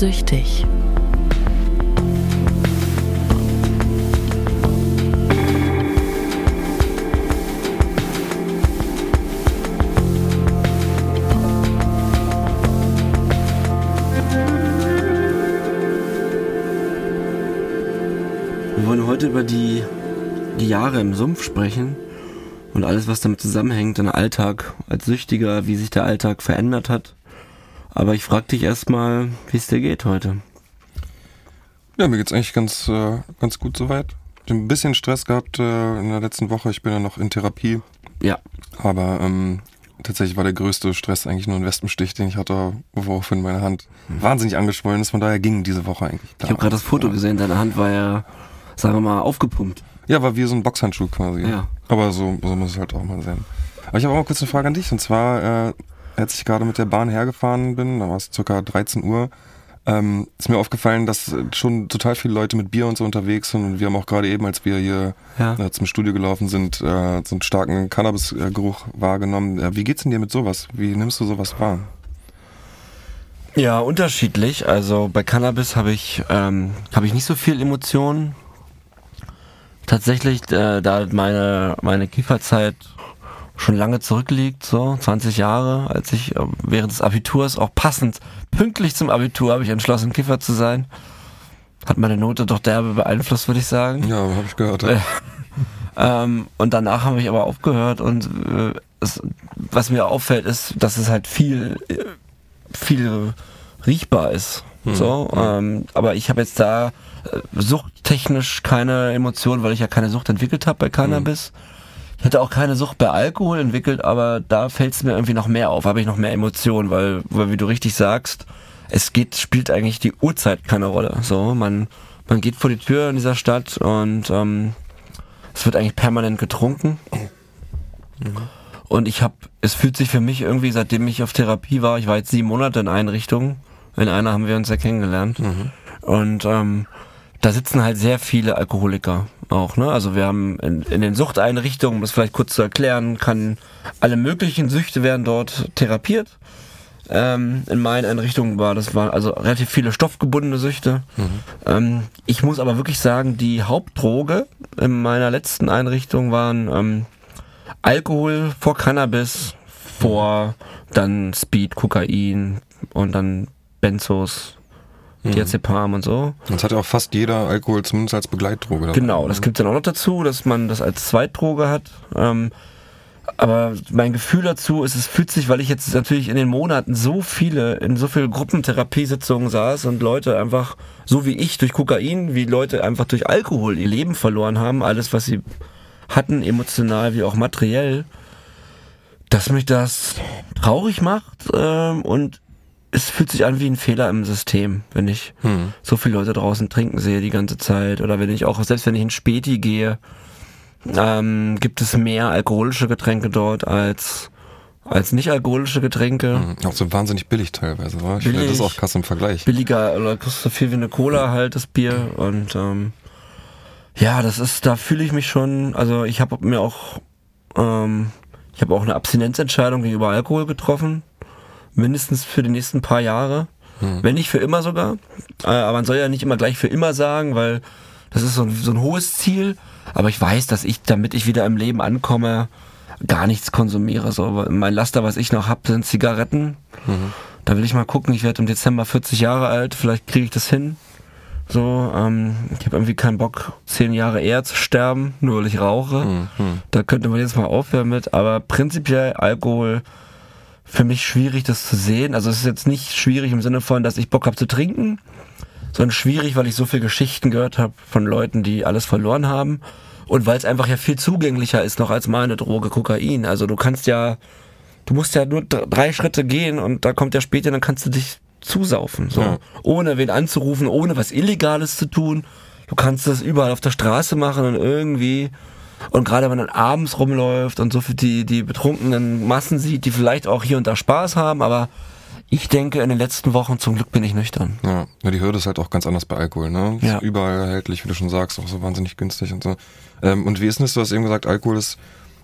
süchtig. Wir wollen heute über die, die Jahre im Sumpf sprechen und alles, was damit zusammenhängt, dein Alltag als Süchtiger, wie sich der Alltag verändert hat. Aber ich frage dich erstmal, wie es dir geht heute. Ja, mir geht's eigentlich ganz, äh, ganz gut soweit. Ich habe ein bisschen Stress gehabt äh, in der letzten Woche. Ich bin ja noch in Therapie. Ja. Aber ähm, tatsächlich war der größte Stress eigentlich nur ein Wespenstich, den ich hatte, woraufhin meine Hand wahnsinnig angeschwollen ist. Von daher ging diese Woche eigentlich. Ich habe gerade das Foto gesehen, deine Hand war ja, sagen wir mal, aufgepumpt. Ja, war wie so ein Boxhandschuh quasi. Ja. Aber so, so muss es halt auch mal sein. Aber ich habe auch mal kurz eine Frage an dich. Und zwar, äh, als ich gerade mit der Bahn hergefahren bin, da war es circa 13 Uhr, ähm, ist mir aufgefallen, dass schon total viele Leute mit Bier und so unterwegs sind. Und wir haben auch gerade eben, als wir hier Ja. äh, zum Studio gelaufen sind, äh, so einen starken Cannabis-Geruch wahrgenommen. Äh, wie geht's denn dir mit sowas? Wie nimmst du sowas wahr? Ja, unterschiedlich. Also bei Cannabis habe ich, ähm, habe ich nicht so viel Emotionen. Tatsächlich, äh, da meine, meine Kieferzeit schon lange zurückliegt, so 20 Jahre, als ich äh, während des Abiturs auch passend, pünktlich zum Abitur habe ich entschlossen, Kiffer zu sein. Hat meine Note doch derbe beeinflusst, würde ich sagen. Ja, habe ich gehört. Äh, Ähm, und danach habe ich aber aufgehört und äh, es, was mir auffällt, ist, dass es halt viel, äh, viel riechbar ist. So, ähm, aber ich habe jetzt da äh, suchttechnisch keine Emotionen, weil ich ja keine Sucht entwickelt habe bei Cannabis. Ich hatte auch keine Sucht bei Alkohol entwickelt, aber da fällt es mir irgendwie noch mehr auf, habe ich noch mehr Emotionen, weil, weil wie du richtig sagst, es geht, spielt eigentlich die Uhrzeit keine Rolle. So, man, man geht vor die Tür in dieser Stadt und ähm, es wird eigentlich permanent getrunken. Und ich habe, es fühlt sich für mich irgendwie, seitdem ich auf Therapie war, ich war jetzt sieben Monate in Einrichtungen, in einer haben wir uns ja kennengelernt. Und ähm, da sitzen halt sehr viele Alkoholiker auch, ne? Also wir haben in, in den Suchteinrichtungen, um das vielleicht kurz zu erklären, kann alle möglichen Süchte werden dort therapiert. Ähm, in meinen Einrichtungen war das waren also relativ viele stoffgebundene Süchte. Ähm, ich muss aber wirklich sagen, die Hauptdroge in meiner letzten Einrichtung waren ähm, Alkohol vor Cannabis, vor dann Speed, Kokain und dann Benzos, Diazepam und so. Jetzt hat ja auch fast jeder Alkohol zumindest als Begleitdroge dabei. Genau, das gibt's dann auch noch dazu, dass man das als Zweitdroge hat. Ähm, aber mein Gefühl dazu ist, es fühlt sich, weil ich jetzt natürlich in den Monaten so viele, in so viele Gruppentherapiesitzungen saß und Leute einfach, so wie ich, durch Kokain, wie Leute einfach durch Alkohol ihr Leben verloren haben, alles, was sie hatten, emotional wie auch materiell, dass mich das traurig macht ähm, und es fühlt sich an wie ein Fehler im System, wenn ich Hm. so viele Leute draußen trinken sehe die ganze Zeit oder wenn ich auch, selbst wenn ich in Späti gehe, ähm, gibt es mehr alkoholische Getränke dort als, als nicht alkoholische Getränke. Hm. Auch so wahnsinnig billig teilweise, war? Ich finde Billig. das auch krass im Vergleich. Billiger oder kostet so viel wie eine Cola halt, das Bier und ähm, ja, das ist, da fühle ich mich schon, also ich habe mir auch, ähm, ich habe auch eine Abstinenzentscheidung gegenüber Alkohol getroffen, mindestens für die nächsten paar Jahre, wenn nicht für immer sogar. Äh, aber man soll ja nicht immer gleich für immer sagen, weil das ist so ein, so ein hohes Ziel. Aber ich weiß, dass ich, damit ich wieder im Leben ankomme, gar nichts konsumiere. So, mein Laster, was ich noch hab, sind Zigaretten. Da will ich mal gucken. Ich werde im Dezember 40 Jahre alt. Vielleicht kriege ich das hin. So, ähm, ich habe irgendwie keinen Bock, zehn Jahre eher zu sterben, nur weil ich rauche. Da könnte man jetzt mal aufhören mit. Aber prinzipiell Alkohol für mich schwierig, das zu sehen. Also es ist jetzt nicht schwierig im Sinne von, dass ich Bock habe zu trinken, sondern schwierig, weil ich so viele Geschichten gehört habe von Leuten, die alles verloren haben. Und weil es einfach ja viel zugänglicher ist noch als meine Droge Kokain. Also du kannst ja, du musst ja nur dr- drei Schritte gehen und da kommt der später, dann kannst du dich zusaufen. So. Ja. Ohne wen anzurufen, ohne was Illegales zu tun. Du kannst das überall auf der Straße machen und irgendwie. Und gerade wenn man dann abends rumläuft und so für die, die betrunkenen Massen sieht, die vielleicht auch hier und da Spaß haben, aber ich denke, in den letzten Wochen zum Glück bin ich nüchtern. Ja, ja, die Hürde ist halt auch ganz anders bei Alkohol, ne? Ist Ja. Überall erhältlich, wie du schon sagst, auch so wahnsinnig günstig und so. Ähm, und wie ist denn das? Du hast eben gesagt, Alkohol ist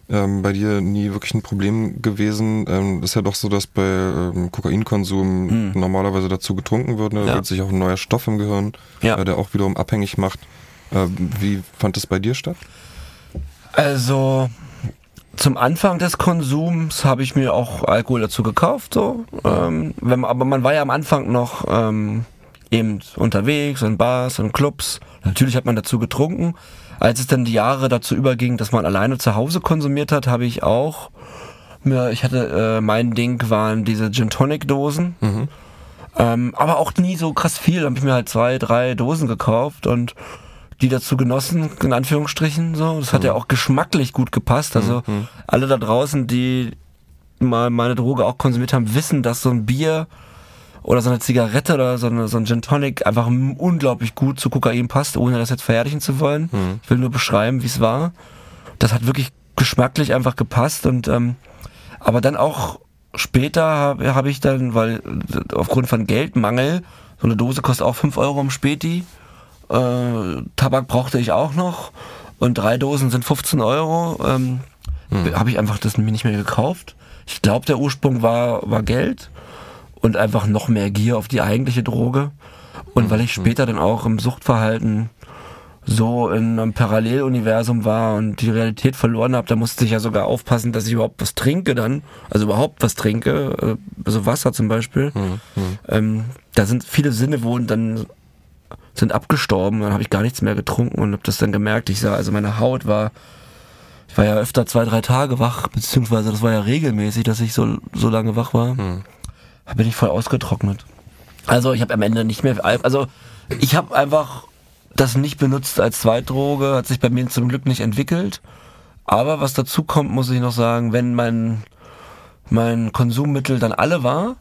ähm, bei dir nie wirklich ein Problem gewesen. Ähm, ist ja doch so, dass bei ähm, Kokainkonsum Hm. normalerweise dazu getrunken wird. Ne? Da Ja. bildet sich auch ein neuer Stoff im Gehirn, Ja. äh, der auch wiederum abhängig macht. Äh, wie fand das bei dir statt? Also zum Anfang des Konsums habe ich mir auch Alkohol dazu gekauft, so. Ähm, wenn aber man war ja am Anfang noch ähm, eben unterwegs in Bars und Clubs. Natürlich hat man dazu getrunken. Als es dann die Jahre dazu überging, dass man alleine zu Hause konsumiert hat, habe ich auch mir, ich hatte, äh, mein Ding waren diese Gin Tonic Dosen. Ähm, aber auch nie so krass viel. Da habe ich mir halt zwei, drei Dosen gekauft und die dazu genossen, in Anführungsstrichen. So. Das hat ja auch geschmacklich gut gepasst. Also alle da draußen, die mal meine Droge auch konsumiert haben, wissen, dass so ein Bier oder so eine Zigarette oder so, eine, so ein Gin Tonic einfach unglaublich gut zu Kokain passt, ohne das jetzt verherrlichen zu wollen. Ich will nur beschreiben, wie es war. Das hat wirklich geschmacklich einfach gepasst und ähm, aber dann auch später habe hab ich dann, weil äh, aufgrund von Geldmangel, so eine Dose kostet auch 5 Euro im Späti, äh, Tabak brauchte ich auch noch und drei Dosen sind 15 Euro, ähm, habe ich einfach das mir nicht mehr gekauft. Ich glaube, der Ursprung war, war Geld und einfach noch mehr Gier auf die eigentliche Droge. Und weil ich später dann auch im Suchtverhalten so in einem Paralleluniversum war und die Realität verloren habe, da musste ich ja sogar aufpassen, dass ich überhaupt was trinke dann, also überhaupt was trinke, äh, also Wasser zum Beispiel. Ähm, da sind viele Sinne wurden dann sind abgestorben, dann habe ich gar nichts mehr getrunken und habe das dann gemerkt. Ich sah, also meine Haut war, ich war ja öfter zwei, drei Tage wach, beziehungsweise das war ja regelmäßig, dass ich so, so lange wach war. Da bin ich voll ausgetrocknet. Also ich habe am Ende nicht mehr, Al- also ich habe einfach das nicht benutzt als Zweitdroge, hat sich bei mir zum Glück nicht entwickelt. Aber was dazu kommt, muss ich noch sagen, wenn mein, mein Konsummittel dann alle war,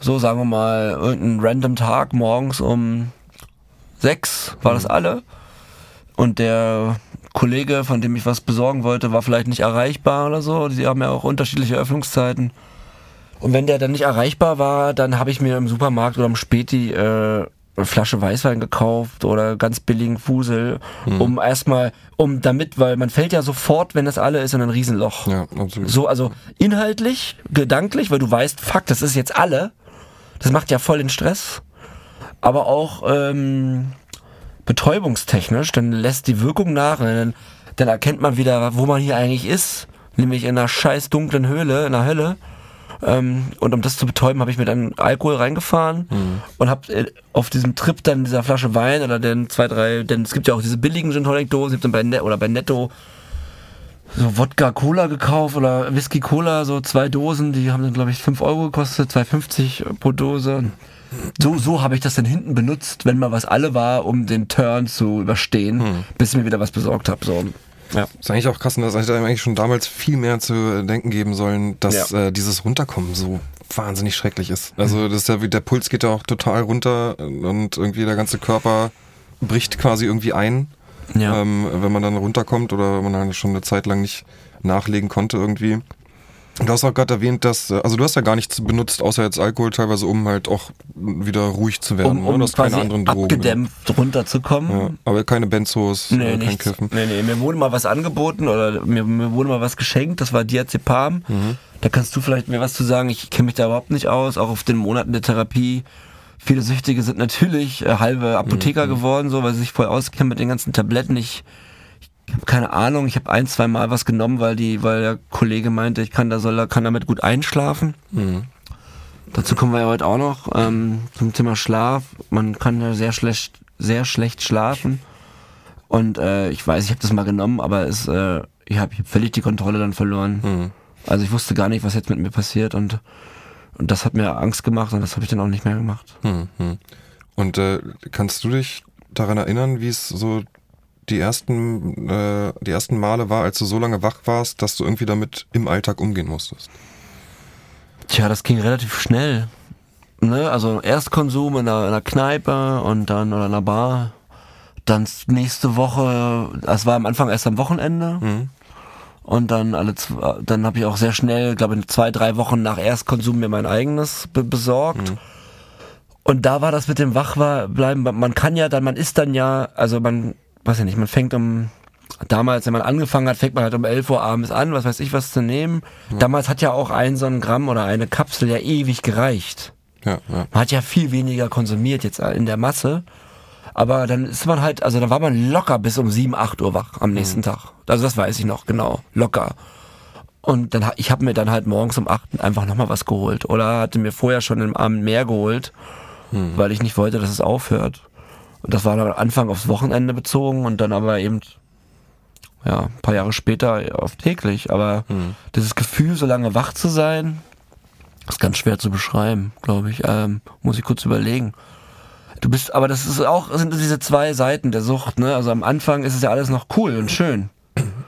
so sagen wir mal, irgendein random Tag morgens um sechs war das alle und der Kollege, von dem ich was besorgen wollte, war vielleicht nicht erreichbar oder so. Die haben ja auch unterschiedliche Öffnungszeiten. Und wenn der dann nicht erreichbar war, dann habe ich mir im Supermarkt oder im Späti äh, eine Flasche Weißwein gekauft oder ganz billigen Fusel, um erstmal, um damit, weil man fällt ja sofort, wenn das alle ist, in ein Riesenloch. Ja, absolut. So, also inhaltlich, gedanklich, weil du weißt, fuck, das ist jetzt alle. Das macht ja voll den Stress. Aber auch ähm, betäubungstechnisch, dann lässt die Wirkung nach und dann, dann erkennt man wieder, wo man hier eigentlich ist. Nämlich in einer scheiß dunklen Höhle, in der Hölle. Ähm, und um das zu betäuben, habe ich mir dann Alkohol reingefahren und habe äh, auf diesem Trip dann dieser Flasche Wein oder dann zwei, drei, denn es gibt ja auch diese billigen Gin Tonic Dosen, ich habe dann bei Net oder bei Netto so Wodka Cola gekauft oder Whisky Cola, so zwei Dosen, die haben dann glaube ich 5 Euro gekostet, 2,50 pro Dose. So, so habe ich das dann hinten benutzt, wenn mal was alle war, um den Turn zu überstehen, bis ich mir wieder was besorgt habe. So. Ja. Ist eigentlich auch krass, und das hätte einem eigentlich schon damals viel mehr zu denken geben sollen, dass Ja. äh, dieses Runterkommen so wahnsinnig schrecklich ist. Also das ist ja der Puls geht ja auch total runter und irgendwie der ganze Körper bricht quasi irgendwie ein, Ja. ähm, wenn man dann runterkommt oder wenn man halt schon eine Zeit lang nicht nachlegen konnte irgendwie. Du hast auch gerade erwähnt, dass, äh, also du hast ja gar nichts benutzt, außer jetzt Alkohol teilweise, um halt auch wieder ruhig zu werden. um, um quasi keine anderen Drogen. abgedämpft runterzukommen. Ja, aber keine Benzos, Nee, äh, kein nichts. Kiffen. Nee, nee, mir wurde mal was angeboten oder mir, mir wurde mal was geschenkt, das war Diazepam. Da kannst du vielleicht mir was zu sagen, ich kenne mich da überhaupt nicht aus, auch auf den Monaten der Therapie. Viele Süchtige sind natürlich äh, halbe Apotheker geworden, so, weil sie sich voll auskennen mit den ganzen Tabletten. Ich, ich habe keine Ahnung, ich habe ein, zwei Mal was genommen, weil die, weil der Kollege meinte, ich kann da soll, kann damit gut einschlafen. Dazu kommen wir ja heute auch noch ähm, zum Thema Schlaf. Man kann ja sehr schlecht, sehr schlecht schlafen. Und äh, ich weiß, ich habe das mal genommen, aber es, äh, ich habe völlig die Kontrolle dann verloren. Also ich wusste gar nicht, was jetzt mit mir passiert und, und das hat mir Angst gemacht und das habe ich dann auch nicht mehr gemacht. Hm, hm. Und äh, kannst du dich daran erinnern, wie es so die ersten, äh, die ersten Male war, als du so lange wach warst, dass du irgendwie damit im Alltag umgehen musstest? Tja, das ging relativ schnell. Ne? Also Erstkonsum in einer, in einer Kneipe und dann oder in einer Bar. Dann nächste Woche, das war am Anfang erst am Wochenende. Mhm. Und dann alle zwei, dann habe ich auch sehr schnell, glaube ich, zwei, drei Wochen nach Erstkonsum mir mein eigenes be besorgt. Und da war das mit dem Wachbleiben, man kann ja dann, man ist dann ja, also man, weiß ja nicht, man fängt um damals, wenn man angefangen hat, fängt man halt um 11 Uhr abends an, was weiß ich was zu nehmen. Damals hat ja auch ein so ein Gramm oder eine Kapsel ja ewig gereicht. Ja, ja. Man hat ja viel weniger konsumiert jetzt in der Masse. Aber dann ist man halt, also dann war man locker bis um 7, 8 Uhr wach am nächsten Tag. Also das weiß ich noch, genau. Locker. Und dann, ich habe mir dann halt morgens um 8 einfach nochmal was geholt. Oder hatte mir vorher schon im Abend mehr geholt, weil ich nicht wollte, dass es aufhört. Und das war dann am Anfang aufs Wochenende bezogen und dann aber eben, ja, ein paar Jahre später auf täglich. Aber dieses Gefühl, so lange wach zu sein, ist ganz schwer zu beschreiben, glaube ich. Ähm, muss ich kurz überlegen. Du bist, aber das ist auch, sind diese zwei Seiten der Sucht, ne? Also am Anfang ist es ja alles noch cool und schön.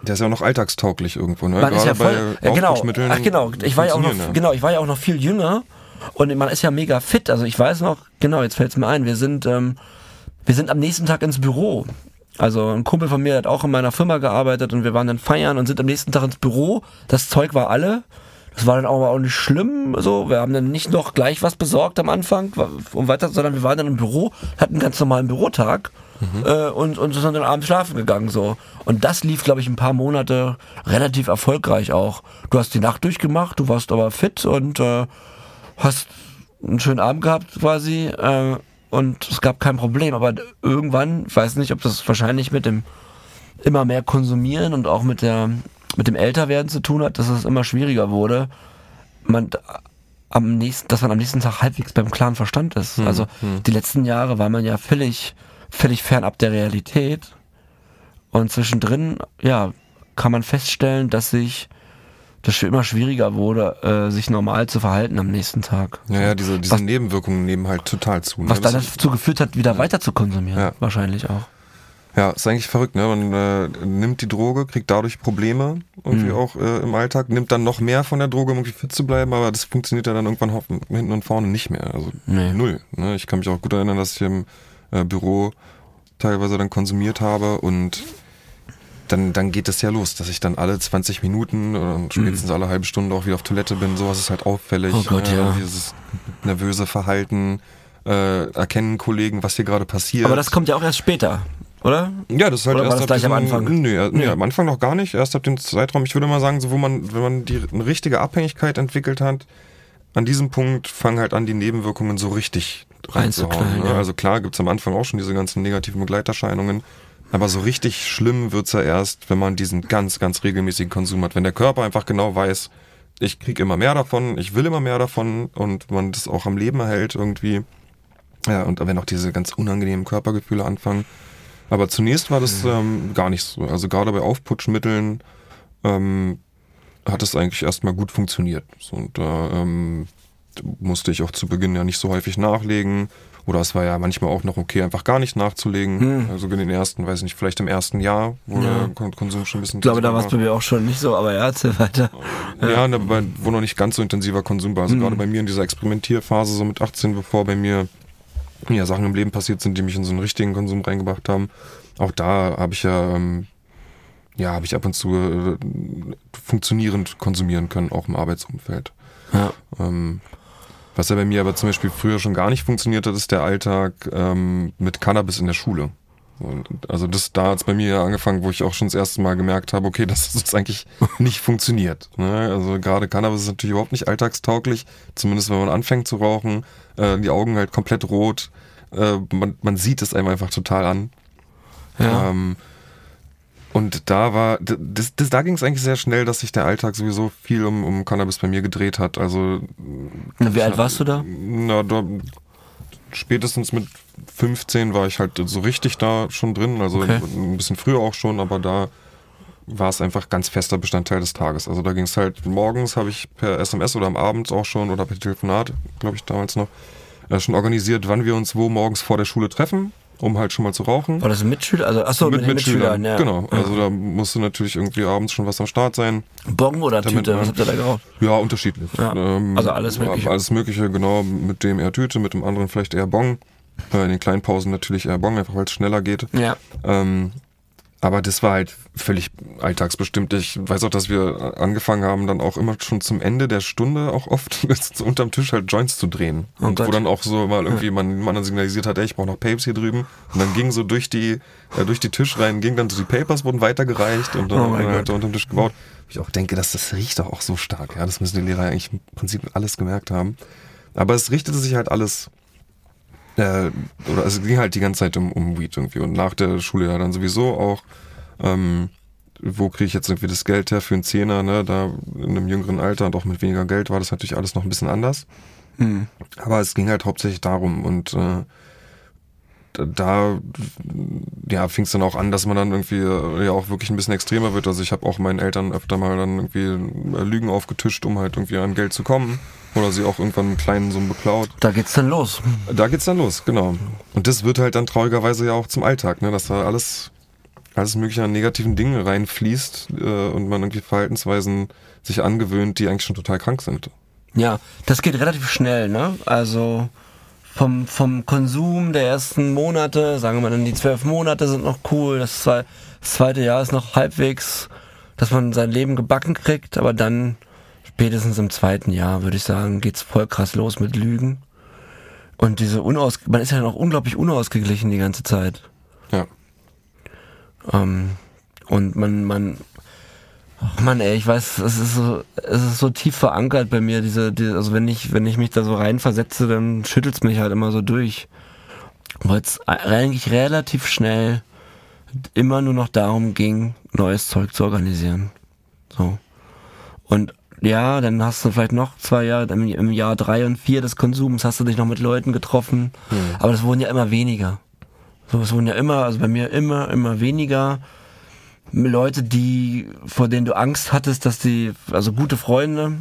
Der ist ja auch noch alltagstauglich irgendwo, ne? Man ist ja voll, bei ja, genau, ach genau, ich war ja auch noch, funktionieren, genau, ich war ja auch noch viel jünger und man ist ja mega fit. Also ich weiß noch, genau, jetzt fällt es mir ein, wir sind, ähm, wir sind am nächsten Tag ins Büro. Also ein Kumpel von mir hat auch in meiner Firma gearbeitet und wir waren dann feiern und sind am nächsten Tag ins Büro. Das Zeug war alle. Das war dann auch, auch nicht schlimm, so. Wir haben dann nicht noch gleich was besorgt am Anfang, um weiter, sondern wir waren dann im Büro, hatten einen ganz normalen Bürotag äh, und, und sind dann abends schlafen gegangen, so. Und das lief, glaube ich, ein paar Monate relativ erfolgreich auch. Du hast die Nacht durchgemacht, du warst aber fit und äh, hast einen schönen Abend gehabt quasi äh, und es gab kein Problem. Aber irgendwann, ich weiß nicht, ob das wahrscheinlich mit dem immer mehr Konsumieren und auch mit der mit dem Älterwerden zu tun hat, dass es immer schwieriger wurde, man am nächsten, dass man am nächsten Tag halbwegs beim klaren Verstand ist. also die letzten Jahre war man ja völlig, völlig fernab der Realität. Und zwischendrin, ja, kann man feststellen, dass sich das immer schwieriger wurde, äh, sich normal zu verhalten am nächsten Tag. Ja, ja, diese, diese Was- Nebenwirkungen nehmen halt total zu. Ne? Was dann dazu geführt hat, wieder weiter zu konsumieren. Ja. Wahrscheinlich auch. Ja, ist eigentlich verrückt, ne? Man äh, nimmt die Droge, kriegt dadurch Probleme irgendwie Mhm. auch äh, im Alltag, nimmt dann noch mehr von der Droge, um irgendwie fit zu bleiben, aber das funktioniert ja dann irgendwann hinten und vorne nicht mehr. Also Nee. null. Ne? Ich kann mich auch gut erinnern, dass ich im äh, Büro teilweise dann konsumiert habe und dann, dann geht es ja los, dass ich dann alle 20 Minuten oder spätestens alle halbe Stunde auch wieder auf Toilette bin. Sowas ist halt auffällig. Oh Gott, ja. Dieses nervöse Verhalten, äh, erkennen Kollegen, was hier gerade passiert. Aber das kommt ja auch erst später, oder? Ja, das ist halt Oder war erst das gleich am diesem- Anfang? Nee, äh, nee, am Anfang noch gar nicht. Erst ab dem Zeitraum, ich würde mal sagen, so wo man, wenn man die eine richtige Abhängigkeit entwickelt hat, an diesem Punkt fangen halt an, die Nebenwirkungen so richtig reinzuhauen. Ne? ja. Also klar gibt's am Anfang auch schon diese ganzen negativen Begleiterscheinungen. Aber so richtig schlimm wird's ja erst, wenn man diesen ganz, ganz regelmäßigen Konsum hat. Wenn der Körper einfach genau weiß, ich krieg immer mehr davon, ich will immer mehr davon und man das auch am Leben erhält irgendwie. Ja, und wenn auch diese ganz unangenehmen Körpergefühle anfangen. Aber zunächst war das ähm, gar nicht so. Also gerade bei Aufputschmitteln ähm, hat es eigentlich erstmal gut funktioniert. So, und da ähm, musste ich auch zu Beginn ja nicht so häufig nachlegen. Oder es war ja manchmal auch noch okay, einfach gar nicht nachzulegen. Also in den ersten, weiß ich nicht, vielleicht im ersten Jahr, wo Ja. der Kon- Konsum schon ein bisschen Ich glaube, da war es bei mir auch schon nicht so, aber ja, erzähl weiter. ja, ne, bei, wo noch nicht ganz so intensiver Konsum war. Also Mhm. gerade bei mir in dieser Experimentierphase, so mit 18, bevor bei mir ja, Sachen im Leben passiert sind, die mich in so einen richtigen Konsum reingebracht haben. Auch da habe ich ja, ähm, ja, habe ich ab und zu äh, funktionierend konsumieren können, auch im Arbeitsumfeld. Ja. Ähm, was ja bei mir aber zum Beispiel früher schon gar nicht funktioniert hat, ist der Alltag ähm, mit Cannabis in der Schule. Also das da hat's bei mir angefangen, wo ich auch schon das erste Mal gemerkt habe, okay, dass das eigentlich nicht funktioniert. Ne? Also gerade Cannabis ist natürlich überhaupt nicht alltagstauglich, zumindest wenn man anfängt zu rauchen, äh, die Augen halt komplett rot, äh, man, man sieht es einem einfach total an. Ja. Ähm, und da war, das, das, da ging es eigentlich sehr schnell, dass sich der Alltag sowieso viel um, um Cannabis bei mir gedreht hat. Also Na, Wie alt warst du da? na, da, spätestens mit 15 war ich halt so richtig da schon drin, also Okay. ein bisschen früher auch schon, aber da war es einfach ganz fester Bestandteil des Tages. Also da ging es halt, morgens habe ich per SMS oder am Abend auch schon oder per Telefonat, glaube ich damals noch, äh, schon organisiert, wann wir uns wo morgens vor der Schule treffen, um halt schon mal zu rauchen. War das ein Mitschüler? Also, achso, mit, den Mitschülern, ja. Genau, also da musste natürlich irgendwie abends schon was am Start sein. Bong oder Damit Tüte? man- Was habt ihr da geraucht? Ja, unterschiedlich. Ähm, Ja, also alles Mögliche. Alles Mögliche, genau. Mit dem eher Tüte, mit dem anderen vielleicht eher Bong. Äh, in den kleinen Pausen natürlich eher Bong, einfach weil es schneller geht. Ja. Ähm, aber das war halt völlig alltagsbestimmt. Ich weiß auch, dass wir angefangen haben, dann auch immer schon zum Ende der Stunde auch oft so unterm Tisch halt Joints zu drehen. Oh und Gott. wo dann auch so mal irgendwie man, man dann signalisiert hat, ey, ich brauche noch Papers hier drüben. Und dann ging so durch die, äh, durch die Tischreihen, ging dann so die Papers wurden weitergereicht und dann Oh halt unterm Tisch gebaut. Ich auch denke, dass das riecht doch auch so stark. Ja, das müssen die Lehrer eigentlich im Prinzip alles gemerkt haben. Aber es richtete sich halt alles äh, oder es ging halt die ganze Zeit um, um Weed irgendwie und nach der Schule ja dann sowieso auch, ähm, wo kriege ich jetzt irgendwie das Geld her für einen Zehner, ne, da in einem jüngeren Alter und auch mit weniger Geld war das natürlich alles noch ein bisschen anders. Hm. Aber es ging halt hauptsächlich darum und äh, da- ja, fing es dann auch an, dass man dann irgendwie äh, ja auch wirklich ein bisschen extremer wird. Also ich habe auch meinen Eltern öfter mal dann irgendwie äh, Lügen aufgetischt, um halt irgendwie an Geld zu kommen. Oder sie auch irgendwann einen kleinen Summen beklaut. Da geht's dann los. Da geht's dann los, genau. Und das wird halt dann traurigerweise ja auch zum Alltag, ne? dass da alles, alles mögliche an negativen Dingen reinfließt äh, und man irgendwie Verhaltensweisen sich angewöhnt, die eigentlich schon total krank sind. Ja, das geht relativ schnell, ne? Also vom, vom Konsum der ersten Monate, sagen wir mal dann die zwölf Monate sind noch cool, das, zwei, das zweite Jahr ist noch halbwegs, dass man sein Leben gebacken kriegt, aber dann spätestens im zweiten Jahr, würde ich sagen, geht's voll krass los mit Lügen. Und diese unaus, man ist ja noch unglaublich unausgeglichen die ganze Zeit. Ja. Ähm, und man, man, ach Mann, ey, ich weiß, es ist so, es ist so tief verankert bei mir, diese, diese also wenn ich, wenn ich mich da so reinversetze, dann schüttelt's mich halt immer so durch. Weil es eigentlich relativ schnell immer nur noch darum ging, neues Zeug zu organisieren. So. Und ja, dann hast du vielleicht noch zwei Jahre, im, Jahr drei und vier des Konsums hast du dich noch mit Leuten getroffen, aber das wurden ja immer weniger. So, es wurden ja immer, also bei mir immer, immer weniger Leute, die, vor denen du Angst hattest, dass die, also gute Freunde,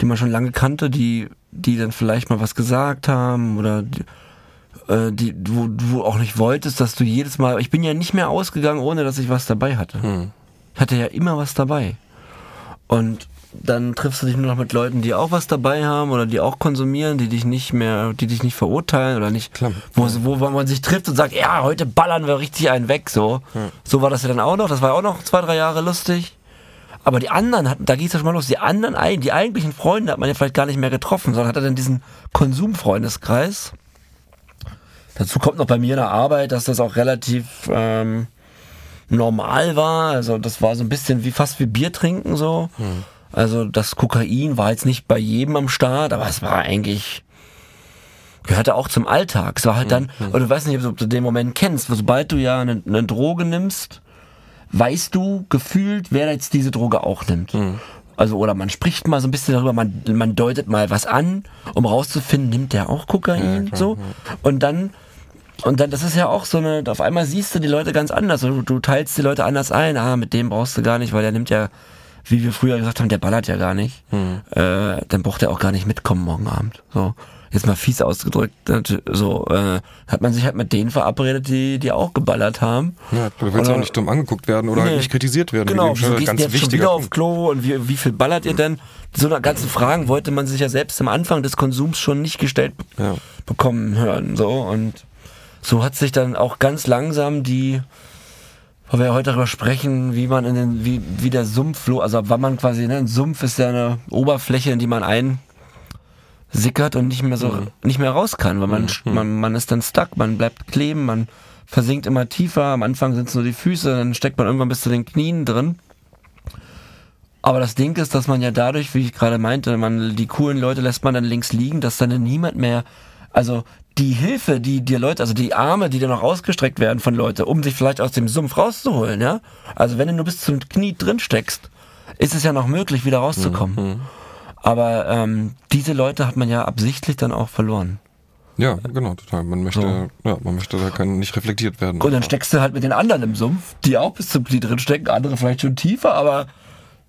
die man schon lange kannte, die, die dann vielleicht mal was gesagt haben oder die, äh, die, wo du auch nicht wolltest, dass du jedes Mal, ich bin ja nicht mehr ausgegangen, ohne dass ich was dabei hatte. Hm. Ich hatte ja immer was dabei. Und dann triffst du dich nur noch mit Leuten, die auch was dabei haben oder die auch konsumieren, die dich nicht mehr, die dich nicht verurteilen oder nicht, Klar. wo, wo, man sich trifft und sagt, ja, heute ballern wir richtig einen weg, so. So war das ja dann auch noch, das war auch noch zwei, drei Jahre lustig. Aber die anderen hatten, da ging es ja schon mal los, die anderen, die eigentlichen Freunde hat man ja vielleicht gar nicht mehr getroffen, sondern hatte dann diesen Konsumfreundeskreis. Dazu kommt noch bei mir in der Arbeit, dass das auch relativ ähm, normal war. Also das war so ein bisschen wie fast wie Bier trinken so. Also das Kokain war jetzt nicht bei jedem am Start, aber es war eigentlich gehörte auch zum Alltag. Es war halt dann, oder du weißt nicht, ob du den Moment kennst, sobald du ja eine, eine Droge nimmst, weißt du gefühlt, wer jetzt diese Droge auch nimmt. Also, oder man spricht mal so ein bisschen darüber, man, man deutet mal was an, um rauszufinden, nimmt der auch Kokain, so. Und dann, und dann, das ist ja auch so eine, auf einmal siehst du die Leute ganz anders. Du, du teilst die Leute anders ein. Ah, mit dem brauchst du gar nicht, weil der nimmt ja, wie wir früher gesagt haben, der ballert ja gar nicht. Äh, dann braucht er auch gar nicht mitkommen morgen Abend. So. Jetzt mal fies ausgedrückt, nat- so, äh, hat man sich halt mit denen verabredet, die, die auch geballert haben. Ja, du willst Oder- auch nicht dumm angeguckt werden oder halt Nee. nicht kritisiert werden. Genau, Wie du gehst du jetzt schon wieder auf Klo und wie, wie viel ballert ihr denn? So eine ganzen Fragen wollte man sich ja selbst am Anfang des Konsums schon nicht gestellt Ja. bekommen hören. So und so hat sich dann auch ganz langsam die, weil wir ja heute darüber sprechen, wie man in den, wie, wie der Sumpf, also wann man quasi, ne, ein Sumpf ist ja eine Oberfläche, in die man einsickert und nicht mehr so, nicht mehr raus kann, weil man, man, man ist dann stuck, man bleibt kleben, man versinkt immer tiefer, am Anfang sind es nur die Füße, dann steckt man irgendwann bis zu den Knien drin. Aber das Ding ist, dass man ja dadurch, wie ich gerade meinte, man, die coolen Leute lässt man dann links liegen, dass dann niemand mehr, also die Hilfe, die dir Leute, also die Arme, die dir noch ausgestreckt werden von Leuten, um sich vielleicht aus dem Sumpf rauszuholen, ja. Also wenn du nur bis zum Knie drin steckst, ist es ja noch möglich, wieder rauszukommen. Aber ähm, diese Leute hat man ja absichtlich dann auch verloren. Ja, genau, total. Man möchte, So. ja, man möchte da kein, nicht reflektiert werden. Und dann steckst du halt mit den anderen im Sumpf, die auch bis zum Knie drin stecken, andere vielleicht schon tiefer, aber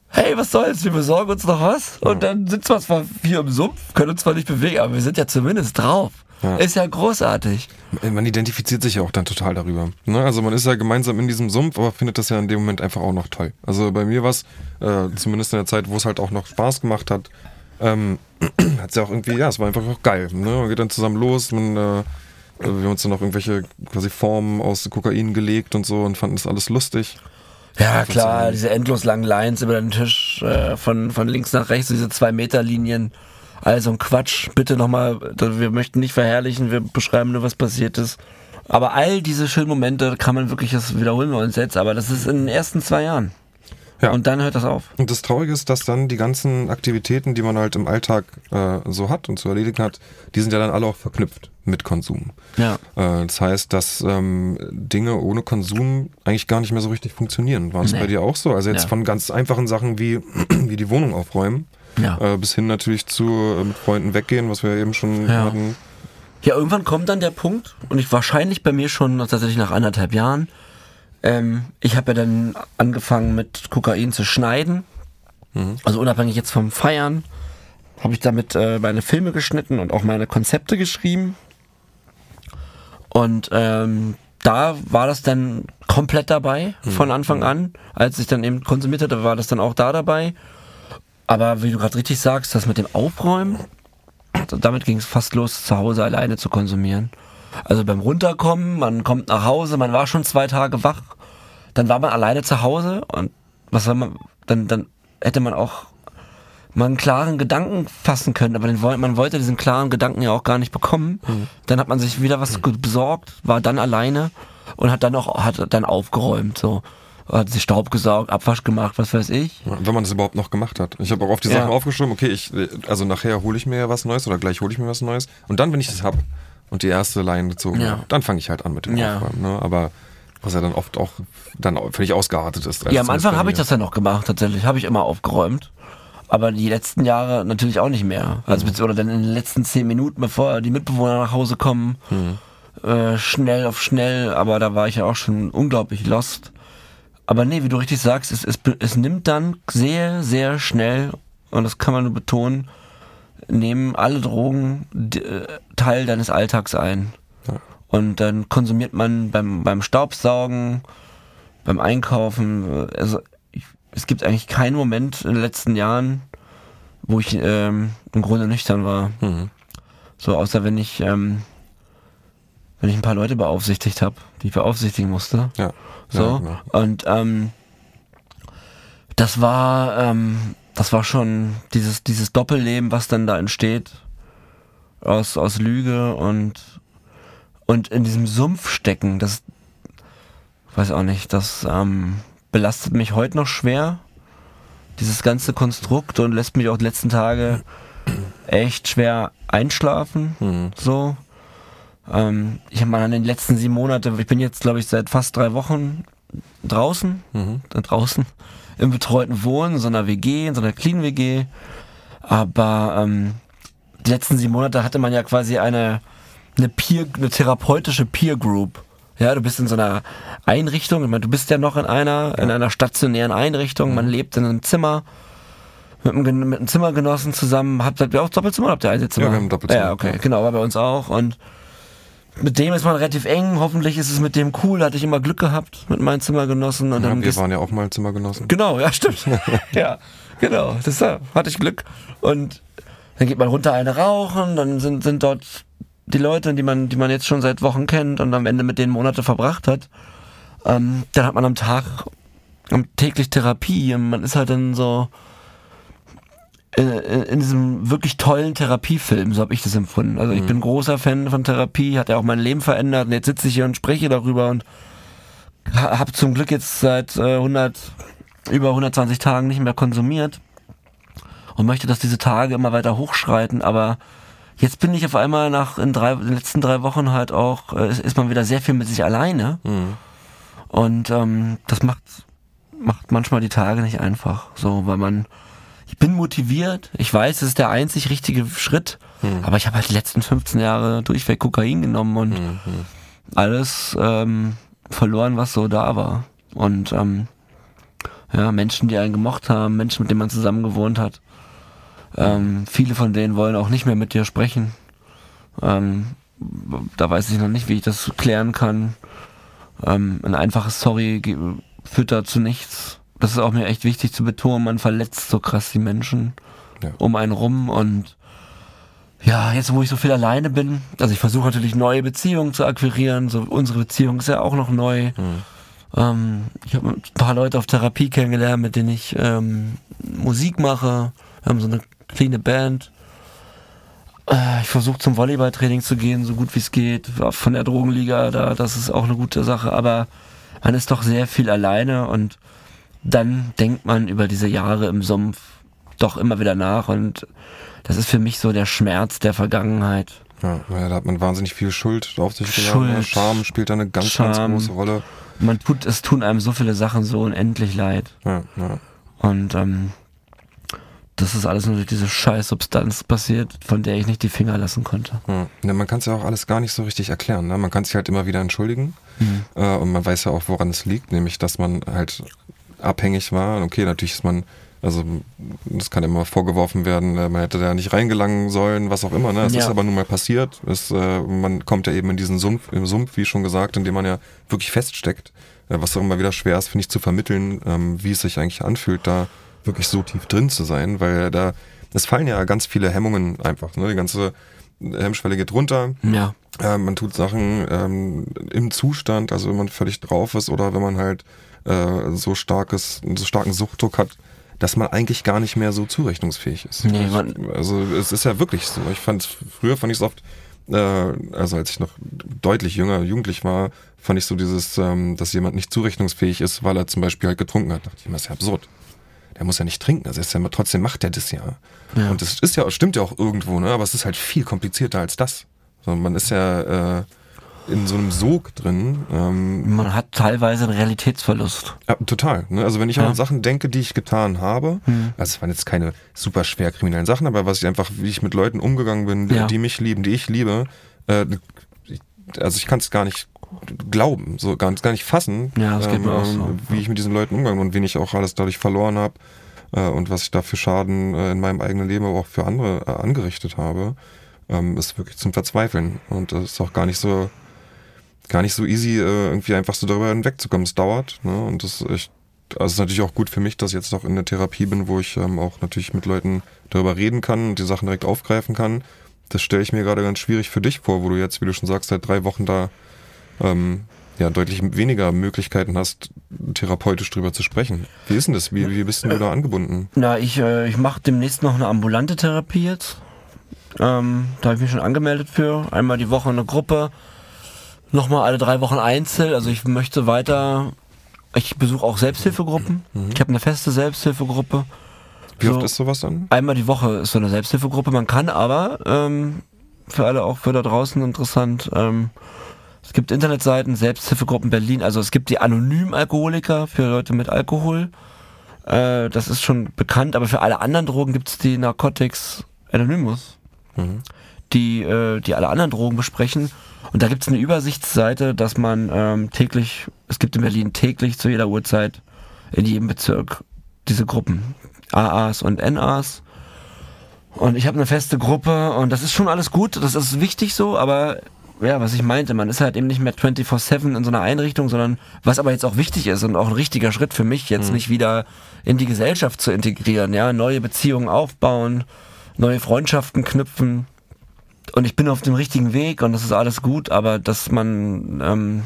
hey, was soll's, wir besorgen uns noch was und dann sitzen wir zwar hier im Sumpf, können uns zwar nicht bewegen, aber wir sind ja zumindest drauf. Ja. Ist ja großartig. Man identifiziert sich ja auch dann total darüber. Ne? Also man ist ja gemeinsam in diesem Sumpf, aber findet das ja in dem Moment einfach auch noch toll. Also bei mir war es, äh, zumindest in der Zeit, wo es halt auch noch Spaß gemacht hat, ähm, hat es ja auch irgendwie, ja, es war einfach auch geil. Ne? Man geht dann zusammen los, man äh, wir haben uns dann noch irgendwelche quasi Formen aus Kokain gelegt und so und fanden das alles lustig. Ja, klar, diese endlos langen Lines über den Tisch, äh, von, von links nach rechts, diese zwei Meter Linien. Also ein Quatsch, bitte nochmal, wir möchten nicht verherrlichen, wir beschreiben nur, was passiert ist. Aber all diese schönen Momente kann man wirklich, das wiederholen wir uns jetzt, aber das ist in den ersten zwei Jahren. Ja. Und dann hört das auf. Und das Traurige ist, dass dann die ganzen Aktivitäten, die man halt im Alltag äh, so hat und zu erledigen hat, die sind ja dann alle auch verknüpft mit Konsum. Ja. Äh, das heißt, dass ähm, Dinge ohne Konsum eigentlich gar nicht mehr so richtig funktionieren. War es Nee. bei dir auch so? Also jetzt Ja. von ganz einfachen Sachen wie, wie die Wohnung aufräumen, Ja. äh, bis hin natürlich zu äh, mit Freunden weggehen, was wir eben schon Ja. hatten. Ja, irgendwann kommt dann der Punkt, und ich wahrscheinlich bei mir schon tatsächlich nach anderthalb Jahren, ähm, ich habe ja dann angefangen mit Kokain zu schneiden. Also unabhängig jetzt vom Feiern, habe ich damit äh, meine Filme geschnitten und auch meine Konzepte geschrieben. Und ähm, da war das dann komplett dabei von Anfang an. Als ich dann eben konsumiert hatte, war das dann auch da dabei. Aber wie du gerade richtig sagst, das mit dem Aufräumen, damit ging es fast los, zu Hause alleine zu konsumieren. Also beim Runterkommen, man kommt nach Hause, man war schon zwei Tage wach, dann war man alleine zu Hause und was soll man, dann, dann hätte man auch mal einen klaren Gedanken fassen können, aber den, man wollte diesen klaren Gedanken ja auch gar nicht bekommen. Dann hat man sich wieder was ge- besorgt, war dann alleine und hat dann auch, hat dann aufgeräumt, so. Hat sich Staub gesaugt, Abwasch gemacht, was weiß ich. Wenn man das überhaupt noch gemacht hat. Ich habe auch auf die Ja. Sachen aufgeschrieben, okay, ich, also nachher hole ich mir ja was Neues oder gleich hole ich mir was Neues. Und dann, wenn ich das hab und die erste Line gezogen Ja. habe, dann fange ich halt an mit dem Ja. Aufräumen. Ne? Aber was ja dann oft auch dann völlig ausgeartet ist. Ja, am Anfang habe ich das ja noch gemacht, tatsächlich. Habe ich immer aufgeräumt. Aber die letzten Jahre natürlich auch nicht mehr. Also, bezieh- oder dann in den letzten zehn Minuten, bevor die Mitbewohner nach Hause kommen, äh, schnell auf schnell. Aber da war ich ja auch schon unglaublich lost. Aber nee, wie du richtig sagst, es, es, es nimmt dann sehr, sehr schnell, und das kann man nur betonen, nehmen alle Drogen äh, Teil deines Alltags ein. Ja. Und dann konsumiert man beim, beim Staubsaugen, beim Einkaufen, also ich, es gibt eigentlich keinen Moment in den letzten Jahren, wo ich ähm, im Grunde nüchtern war. Mhm. So, außer wenn ich, ähm, wenn ich ein paar Leute beaufsichtigt habe, die ich beaufsichtigen musste. Ja. So. Ja, genau. Und ähm, das war, ähm, das war schon dieses, dieses Doppelleben, was dann da entsteht. Aus, aus Lüge und, und in diesem Sumpf stecken, das weiß auch nicht, das ähm, belastet mich heute noch schwer. Dieses ganze Konstrukt und lässt mich auch die letzten Tage echt schwer einschlafen. Mhm. So. Ähm, ich habe mal an den letzten sieben Monate, ich bin jetzt glaube ich seit fast drei Wochen draußen, Mhm. da draußen im betreuten Wohnen, in so einer WG, in so einer Clean WG. Aber ähm, die letzten sieben Monate hatte man ja quasi eine, eine Peer, eine therapeutische Peer Group. Ja, du bist in so einer Einrichtung, ich meine, du bist ja noch in einer, in einer stationären Einrichtung, man lebt in einem Zimmer mit einem, Gen- mit einem Zimmergenossen zusammen. Habt habt ihr auch Doppelzimmer oder habt ihr Einzelzimmer? Ja, wir haben Doppelzimmer, Ja, okay, ja. genau, war bei uns auch. Und mit dem ist man relativ eng. Hoffentlich ist es mit dem cool. Hatte ich immer Glück gehabt mit meinen Zimmergenossen. Und Ja, dann wir waren ja auch mal Zimmergenossen. Genau, ja, stimmt. ja, genau. Das da hatte ich Glück. Und dann geht man runter eine rauchen, dann sind, sind dort die Leute, die man, die man jetzt schon seit Wochen kennt und am Ende mit denen Monate verbracht hat. Ähm, dann hat man am Tag am täglich Therapie und man ist halt dann so in, in, in diesem wirklich tollen Therapiefilm, so habe ich das empfunden. Also ich bin großer Fan von Therapie, hat ja auch mein Leben verändert und jetzt sitze ich hier und spreche darüber und ha- habe zum Glück jetzt seit äh, 100 über 120 Tagen nicht mehr konsumiert und möchte, dass diese Tage immer weiter hochschreiten, aber jetzt bin ich auf einmal nach in, drei, in den letzten drei Wochen halt auch, äh, ist, ist man wieder sehr viel mit sich alleine Mhm. und ähm, das macht, macht manchmal die Tage nicht einfach, so, weil man, ich bin motiviert, ich weiß, es ist der einzig richtige Schritt, aber ich habe halt die letzten 15 Jahre durchweg Kokain genommen und Mhm. alles ähm, verloren, was so da war. Und ähm, ja, Menschen, die einen gemocht haben, Menschen, mit denen man zusammen gewohnt hat. Ähm, viele von denen wollen auch nicht mehr mit dir sprechen. Ähm, da weiß ich noch nicht, wie ich das klären kann. Ähm, ein einfaches Sorry führt da zu nichts. Das ist auch mir echt wichtig zu betonen. Man verletzt so krass die Menschen Ja. um einen rum und ja, jetzt wo ich so viel alleine bin, also ich versuche natürlich neue Beziehungen zu akquirieren. So unsere Beziehung ist ja auch noch neu. Mhm. Ähm, ich habe ein paar Leute auf Therapie kennengelernt, mit denen ich ähm, Musik mache. Wir haben so eine kleine Band. Äh, ich versuche zum Volleyballtraining zu gehen, so gut wie es geht. Von der Drogenliga, da, das ist auch eine gute Sache. Aber man ist doch sehr viel alleine und dann denkt man über diese Jahre im Sumpf doch immer wieder nach und das ist für mich so der Schmerz der Vergangenheit. Ja, da hat man wahnsinnig viel Schuld auf sich geladen. Schuld. Scham spielt da eine ganz, Scham. ganz große Rolle. Man tut, es tun einem so viele Sachen so unendlich leid. Ja, ja. Und ähm, das ist alles nur durch diese scheiß Substanz passiert, von der ich nicht die Finger lassen konnte. Ja. Ja, man kann es ja auch alles gar nicht so richtig erklären. Ne? Man kann sich halt immer wieder entschuldigen. Äh, und man weiß ja auch, woran es liegt, nämlich dass man halt abhängig war. Okay, natürlich ist man, also das kann immer vorgeworfen werden, äh, man hätte da nicht reingelangen sollen, was auch immer. Ne? Es Ja. ist aber nun mal passiert. Es, äh, man kommt ja eben in diesen Sumpf, im Sumpf, wie schon gesagt, in dem man ja wirklich feststeckt. Äh, was auch immer wieder schwer ist, finde ich, zu vermitteln, ähm, wie es sich eigentlich anfühlt, da wirklich so tief drin zu sein, weil da, es fallen ja ganz viele Hemmungen einfach. Ne? Die ganze Hemmschwelle geht runter. Ja. Äh, man tut Sachen ähm, im Zustand, also wenn man völlig drauf ist oder wenn man halt äh, so starkes, so starken Suchtdruck hat, dass man eigentlich gar nicht mehr so zurechnungsfähig ist. Nee, man- also es ist ja wirklich so. Ich fand früher fand ich es oft, äh, also als ich noch deutlich jünger, jugendlich war, fand ich so dieses, ähm, dass jemand nicht zurechnungsfähig ist, weil er zum Beispiel halt getrunken hat. Dachte ich das ist ja absurd. Der muss ja nicht trinken, also ist ja, trotzdem macht er das ja. Ja. Und das ist ja, stimmt ja auch irgendwo, ne? Aber es ist halt viel komplizierter als das. So, man ist ja äh, in so einem Sog drin. Ähm, Man hat teilweise einen Realitätsverlust. ja, total. Ne? Also wenn ich Ja. an Sachen denke, die ich getan habe, also es waren jetzt keine super schwer kriminellen Sachen, aber was ich einfach, wie ich mit Leuten umgegangen bin, die, Ja. die mich lieben, die ich liebe, äh, also ich kann es gar nicht glauben, so gar, gar nicht fassen, ähm, Ja, das geht mir auch so. wie ich mit diesen Leuten umgegangen bin und wen ich auch alles dadurch verloren habe äh, und was ich da für Schaden äh, in meinem eigenen Leben, aber auch für andere äh, angerichtet habe, ähm, ist wirklich zum Verzweifeln und das ist auch gar nicht so gar nicht so easy, äh, irgendwie einfach so darüber hinwegzukommen. Es dauert, ne? Und das ist echt, also ist natürlich auch gut für mich, dass ich jetzt auch in der Therapie bin, wo ich ähm, auch natürlich mit Leuten darüber reden kann und die Sachen direkt aufgreifen kann. Das stelle ich mir gerade ganz schwierig für dich vor, wo du jetzt, wie du schon sagst, seit drei Wochen da ähm, ja deutlich weniger Möglichkeiten hast, therapeutisch drüber zu sprechen. Wie ist denn das? Wie, wie bist denn du da angebunden? Na, ich, äh, ich mache demnächst noch eine ambulante Therapie jetzt. Ähm, da habe ich mich schon angemeldet für. Einmal die Woche eine Gruppe. Nochmal alle drei Wochen Einzel. Also ich möchte weiter. Ich besuche auch Selbsthilfegruppen. Ich habe eine feste Selbsthilfegruppe. Wie So. oft ist sowas dann? Einmal die Woche ist so eine Selbsthilfegruppe. Man kann aber, ähm, für alle auch für da draußen interessant, ähm, es gibt Internetseiten, Selbsthilfegruppen Berlin, also es gibt die Anonym-Alkoholiker für Leute mit Alkohol. Äh, das ist schon bekannt, aber für alle anderen Drogen gibt es die Narcotics Anonymous, Mhm. die, äh, die alle anderen Drogen besprechen. Und da gibt es eine Übersichtsseite, dass man ähm, täglich, es gibt in Berlin täglich zu jeder Uhrzeit in jedem Bezirk diese Gruppen, AAs und NAs. Und ich habe eine feste Gruppe und das ist schon alles gut, das ist wichtig so, aber ja, was ich meinte, man ist halt eben nicht mehr 24-7 in so einer Einrichtung, sondern was aber jetzt auch wichtig ist und auch ein richtiger Schritt für mich, jetzt nicht wieder in die Gesellschaft zu integrieren, ja, neue Beziehungen aufbauen, neue Freundschaften knüpfen. Und ich bin auf dem richtigen Weg und das ist alles gut, aber dass man ähm,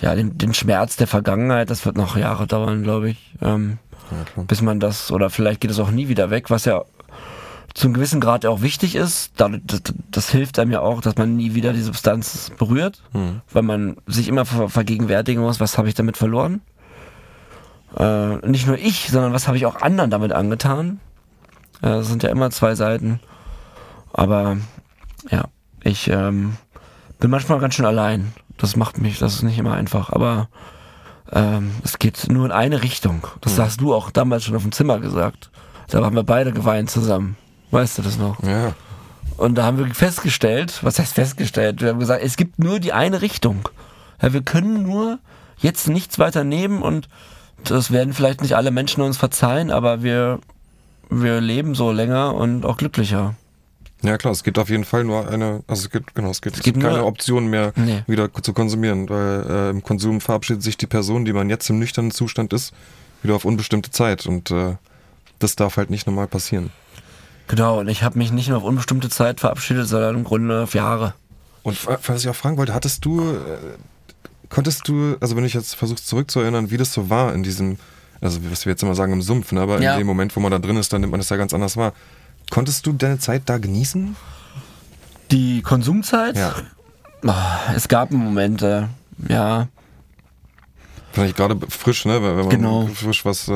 ja den, den Schmerz der Vergangenheit, das wird noch Jahre dauern, glaube ich. Ähm, Ja, bis man das, oder vielleicht geht es auch nie wieder weg, was ja zum gewissen Grad auch wichtig ist. Dadurch, das, das hilft einem ja auch, dass man nie wieder die Substanz berührt, Hm. weil man sich immer ver vergegenwärtigen muss, was habe ich damit verloren. Äh, nicht nur ich, sondern was habe ich auch anderen damit angetan. Äh, das sind ja immer zwei Seiten. Aber ja, ich ähm, bin manchmal ganz schön allein. Das macht mich, das ist nicht immer einfach. Aber ähm, es geht nur in eine Richtung. Das hast du auch damals schon auf dem Zimmer gesagt. Da haben wir beide geweint zusammen. Weißt du das noch? Ja, Und da haben wir festgestellt, was heißt festgestellt? Wir haben gesagt, es gibt nur die eine Richtung. Ja, wir können nur jetzt nichts weiter nehmen und das werden vielleicht nicht alle Menschen uns verzeihen, aber wir, wir leben so länger und auch glücklicher. Ja klar, es gibt auf jeden Fall nur eine, also es gibt, genau, es gibt, es gibt keine nur- Option mehr, Nee. wieder zu konsumieren, weil äh, im Konsum verabschiedet sich die Person, die man jetzt im nüchternen Zustand ist, wieder auf unbestimmte Zeit und äh, das darf halt nicht normal passieren. Genau, und ich habe mich nicht nur auf unbestimmte Zeit verabschiedet, sondern im Grunde auf Jahre. Und was ich auch fragen wollte, hattest du, äh, konntest du, also wenn ich jetzt versuchst zurückzuerinnern, wie das so war in diesem, also was wir jetzt immer sagen im Sumpf, ne, aber Ja. in dem Moment, wo man da drin ist, dann nimmt man das ja ganz anders wahr. Konntest du deine Zeit da genießen? Die Konsumzeit? Ja. Ah, es gab Momente, ja. Vielleicht gerade frisch, ne? Wenn man Genau. frisch was äh,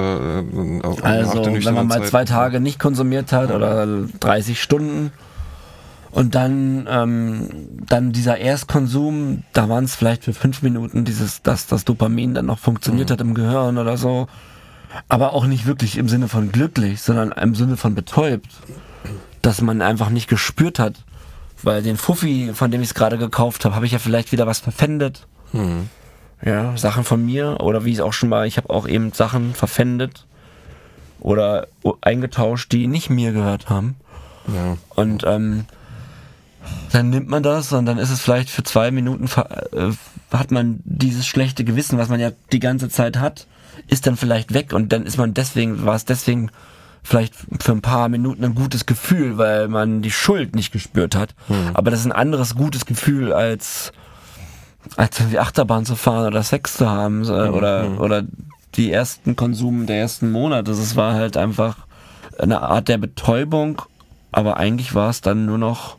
auf, Also, wenn man mal Zeit- zwei Tage nicht konsumiert hat oder 30 Stunden und dann, ähm, dann dieser Erstkonsum, da waren es vielleicht für fünf Minuten dieses, dass das Dopamin dann noch funktioniert hat im Gehirn oder so. Aber auch nicht wirklich im Sinne von glücklich, sondern im Sinne von betäubt. Dass man einfach nicht gespürt hat. Weil den Fuffi, von dem ich es gerade gekauft habe, habe ich ja vielleicht wieder was verpfändet. Hm. Ja, Sachen von mir oder wie es auch schon mal, ich habe auch eben Sachen verpfändet oder eingetauscht, die nicht mir gehört haben. Ja. Und ähm, dann nimmt man das und dann ist es vielleicht für zwei Minuten, äh, hat man dieses schlechte Gewissen, was man ja die ganze Zeit hat, ist dann vielleicht weg und dann ist man deswegen, war es deswegen vielleicht für ein paar Minuten ein gutes Gefühl, weil man die Schuld nicht gespürt hat. Aber das ist ein anderes gutes Gefühl als als irgendwie Achterbahn zu fahren oder Sex zu haben äh, oder oder die ersten Konsum der ersten Monate. Es war halt einfach eine Art der Betäubung, aber eigentlich war es dann nur noch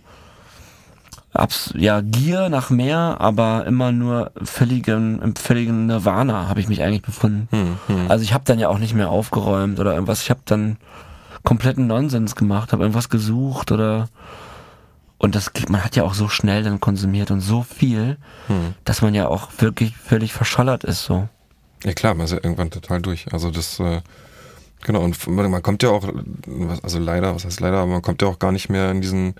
abs ja Gier nach mehr, aber immer nur völligen im völligen Nirvana habe ich mich eigentlich befunden. Hm, Also ich habe dann ja auch nicht mehr aufgeräumt oder irgendwas. Ich habe dann kompletten Nonsens gemacht, habe irgendwas gesucht oder und das geht- man hat ja auch so schnell dann konsumiert und so viel, Hm. dass man ja auch wirklich völlig verschollert ist so. Ja klar, man ist ja irgendwann total durch. Also das, äh, genau, und man man kommt ja auch, also leider, was heißt leider, aber man kommt ja auch gar nicht mehr in diesen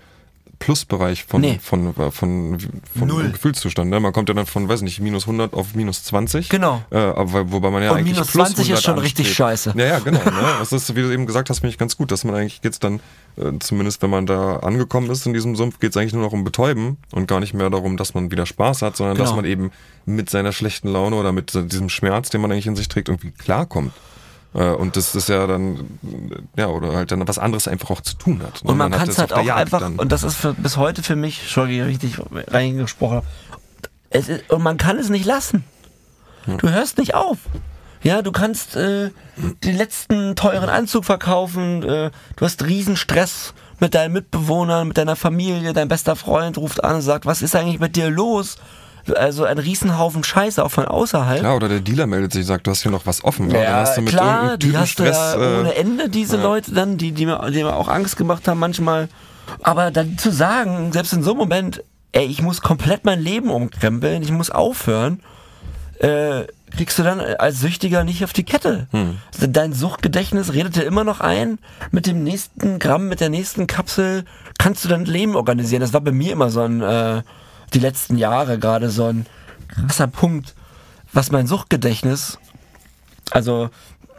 Plusbereich von, Nee. von, von, von, von Null. Gefühlszustand. Ne? Man kommt ja dann von, weiß nicht, minus 100 auf minus 20. Genau. Äh, aber wobei man ja Und eigentlich minus plus 20 ist 100 schon richtig anstrebt. scheiße. Ja, ja, genau. Ne? Das ist, wie du eben gesagt hast, finde ich ganz gut, dass man eigentlich geht's dann, äh, zumindest wenn man da angekommen ist in diesem Sumpf, geht's eigentlich nur noch um Betäuben und gar nicht mehr darum, dass man wieder Spaß hat, sondern dass Genau. man eben mit seiner schlechten Laune oder mit diesem Schmerz, den man eigentlich in sich trägt, irgendwie klarkommt. Äh, Und das ist ja dann, ja, oder halt dann was anderes einfach auch zu tun hat. ne? Und man, hat kann es halt auch Jagd einfach, dann. und das ist für, bis heute für mich, Entschuldigung, richtig reingesprochen habe, es ist, und man kann es nicht lassen. Du hörst nicht auf. Ja, du kannst äh, den letzten teuren Anzug verkaufen, äh, du hast riesen Stress mit deinen Mitbewohnern, mit deiner Familie, dein bester Freund ruft an und sagt, was ist eigentlich mit dir los? Also ein Riesenhaufen Scheiße auch von außerhalb. Klar, oder der Dealer meldet sich, sagt, du hast hier noch was offen. Ja, dann hast du mit klar, die hast du ja ohne äh, Ende, diese ja. Leute dann, die, die, mir, die mir auch Angst gemacht haben manchmal. Aber dann zu sagen, selbst in so einem Moment, ey, ich muss komplett mein Leben umkrempeln, ich muss aufhören, äh, kriegst du dann als Süchtiger nicht auf die Kette. Hm. Dein Suchtgedächtnis redet dir immer noch ein, mit dem nächsten Gramm, mit der nächsten Kapsel kannst du dein Leben organisieren. Das war bei mir immer so ein, äh, die letzten Jahre gerade so ein krasser Punkt, was mein Suchtgedächtnis, also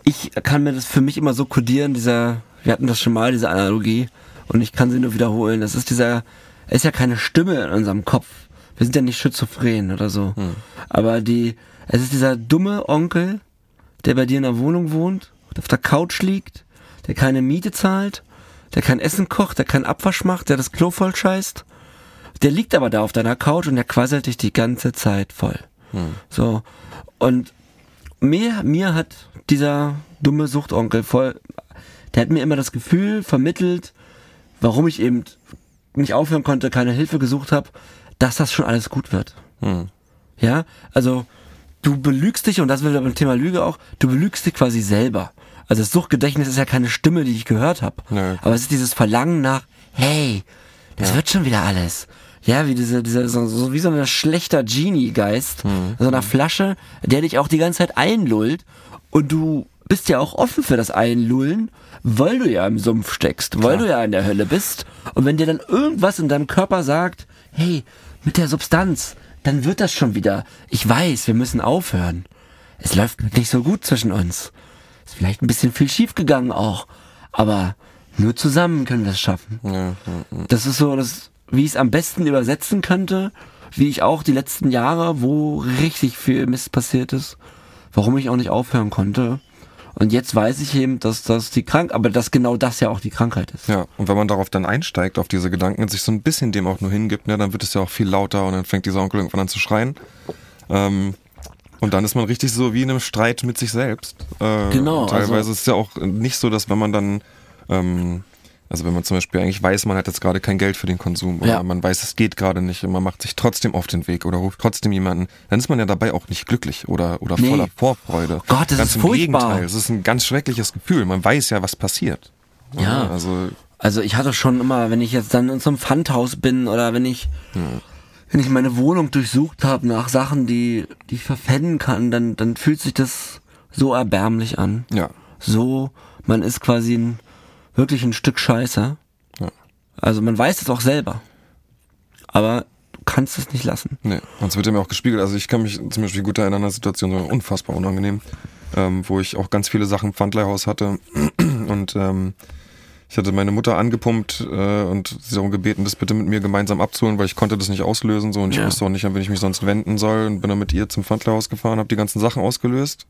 ich kann mir das für mich immer so kodieren, dieser, wir hatten das schon mal, diese Analogie, und ich kann sie nur wiederholen. Das ist dieser, es ist ja keine Stimme in unserem Kopf. Wir sind ja nicht schizophren oder so. Aber die, es ist dieser dumme Onkel, der bei dir in der Wohnung wohnt, auf der Couch liegt, der keine Miete zahlt, der kein Essen kocht, der keinen Abwasch macht, der das Klo voll scheißt. Der liegt aber da auf deiner Couch und der quasselt dich die ganze Zeit voll. So. Und mir, mir hat dieser dumme Suchtonkel voll, der hat mir immer das Gefühl vermittelt, warum ich eben nicht aufhören konnte, keine Hilfe gesucht habe, dass das schon alles gut wird. Hm. Ja, also du belügst dich, und das will beim Thema Lüge auch, du belügst dich quasi selber. Also das Suchtgedächtnis ist ja keine Stimme, die ich gehört habe. Nee. Aber es ist dieses Verlangen nach, hey, das wird schon wieder alles. Ja, wie diese, diese so, so wie so ein schlechter Genie-Geist, so einer Flasche, der dich auch die ganze Zeit einlullt. Und du bist ja auch offen für das Einlullen, weil du ja im Sumpf steckst, weil du ja in der Hölle bist. Und wenn dir dann irgendwas in deinem Körper sagt, hey, mit der Substanz, dann wird das schon wieder. Ich weiß, wir müssen aufhören. Es läuft nicht so gut zwischen uns. Ist vielleicht ein bisschen viel schief gegangen auch. Aber nur zusammen können wir es schaffen. Ja, ja, ja. Das ist so, das, wie ich es am besten übersetzen könnte, wie ich auch die letzten Jahre, wo richtig viel Mist passiert ist, warum ich auch nicht aufhören konnte. Und jetzt weiß ich eben, dass das die Krank, aber dass genau das ja auch die Krankheit ist. Ja, und wenn man darauf dann einsteigt, auf diese Gedanken und sich so ein bisschen dem auch nur hingibt, ne, dann wird es ja auch viel lauter und dann fängt dieser Onkel irgendwann an zu schreien. Ähm, und dann ist man richtig so wie in einem Streit mit sich selbst. Äh, Genau, Teilweise also- ist es ja auch nicht so, dass wenn man dann, ähm, also wenn man zum Beispiel eigentlich weiß, man hat jetzt gerade kein Geld für den Konsum oder Ja. man weiß, es geht gerade nicht und man macht sich trotzdem auf den Weg oder ruft trotzdem jemanden, dann ist man ja dabei auch nicht glücklich oder, oder Nee. voller Vorfreude. Gott, das Ganz ist im furchtbar. Gegenteil, es ist ein ganz schreckliches Gefühl. Man weiß ja, was passiert. Ja. Also Also ich hatte schon immer, wenn ich jetzt dann in so einem Pfandhaus bin oder wenn ich, wenn ich meine Wohnung durchsucht habe nach Sachen, die, die ich verpfänden kann, dann, dann fühlt sich das so erbärmlich an. ja, So, man ist quasi ein, wirklich ein Stück Scheiße. Ja. Also man weiß es auch selber. Aber du kannst es nicht lassen. Nee, und es wird ja mir auch gespiegelt. Also ich kann mich zum Beispiel gut erinnern an eine Situation, so unfassbar unangenehm, ähm, wo ich auch ganz viele Sachen im Pfandleihhaus hatte und ähm, ich hatte meine Mutter angepumpt äh, und sie darum gebeten, das bitte mit mir gemeinsam abzuholen, weil ich konnte das nicht auslösen so und ich Ja. wusste auch nicht, an wen ich mich sonst wenden soll und bin dann mit ihr zum Pfandleihhaus gefahren, habe die ganzen Sachen ausgelöst.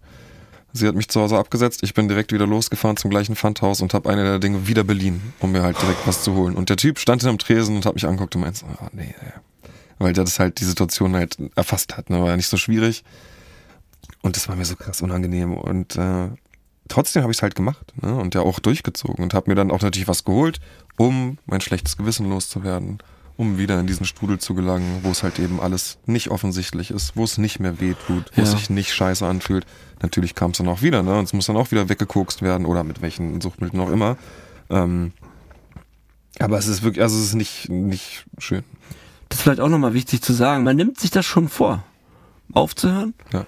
Sie hat mich zu Hause abgesetzt, ich bin direkt wieder losgefahren zum gleichen Pfandhaus und habe eine der Dinge wieder beliehen, um mir halt direkt was zu holen. Und der Typ stand hinterm Tresen und hat mich angeguckt und meinte, so, ah, nee, nee, weil der das halt die Situation halt erfasst hat. Ne? War ja nicht so schwierig. Und das war mir so krass unangenehm. Und äh, trotzdem habe ich es halt gemacht ne? und ja auch durchgezogen und habe mir dann auch natürlich was geholt, um mein schlechtes Gewissen loszuwerden, um wieder in diesen Strudel zu gelangen, wo es halt eben alles nicht offensichtlich ist, wo es nicht mehr weh tut, wo es Ja. sich nicht scheiße anfühlt. Natürlich kam es dann auch wieder, ne? Und es muss dann auch wieder weggekokst werden oder mit welchen Suchtmitteln auch immer. Ähm, aber es ist wirklich, also es ist nicht, nicht schön. Das ist vielleicht auch nochmal wichtig zu sagen. Man nimmt sich das schon vor, aufzuhören. Ja.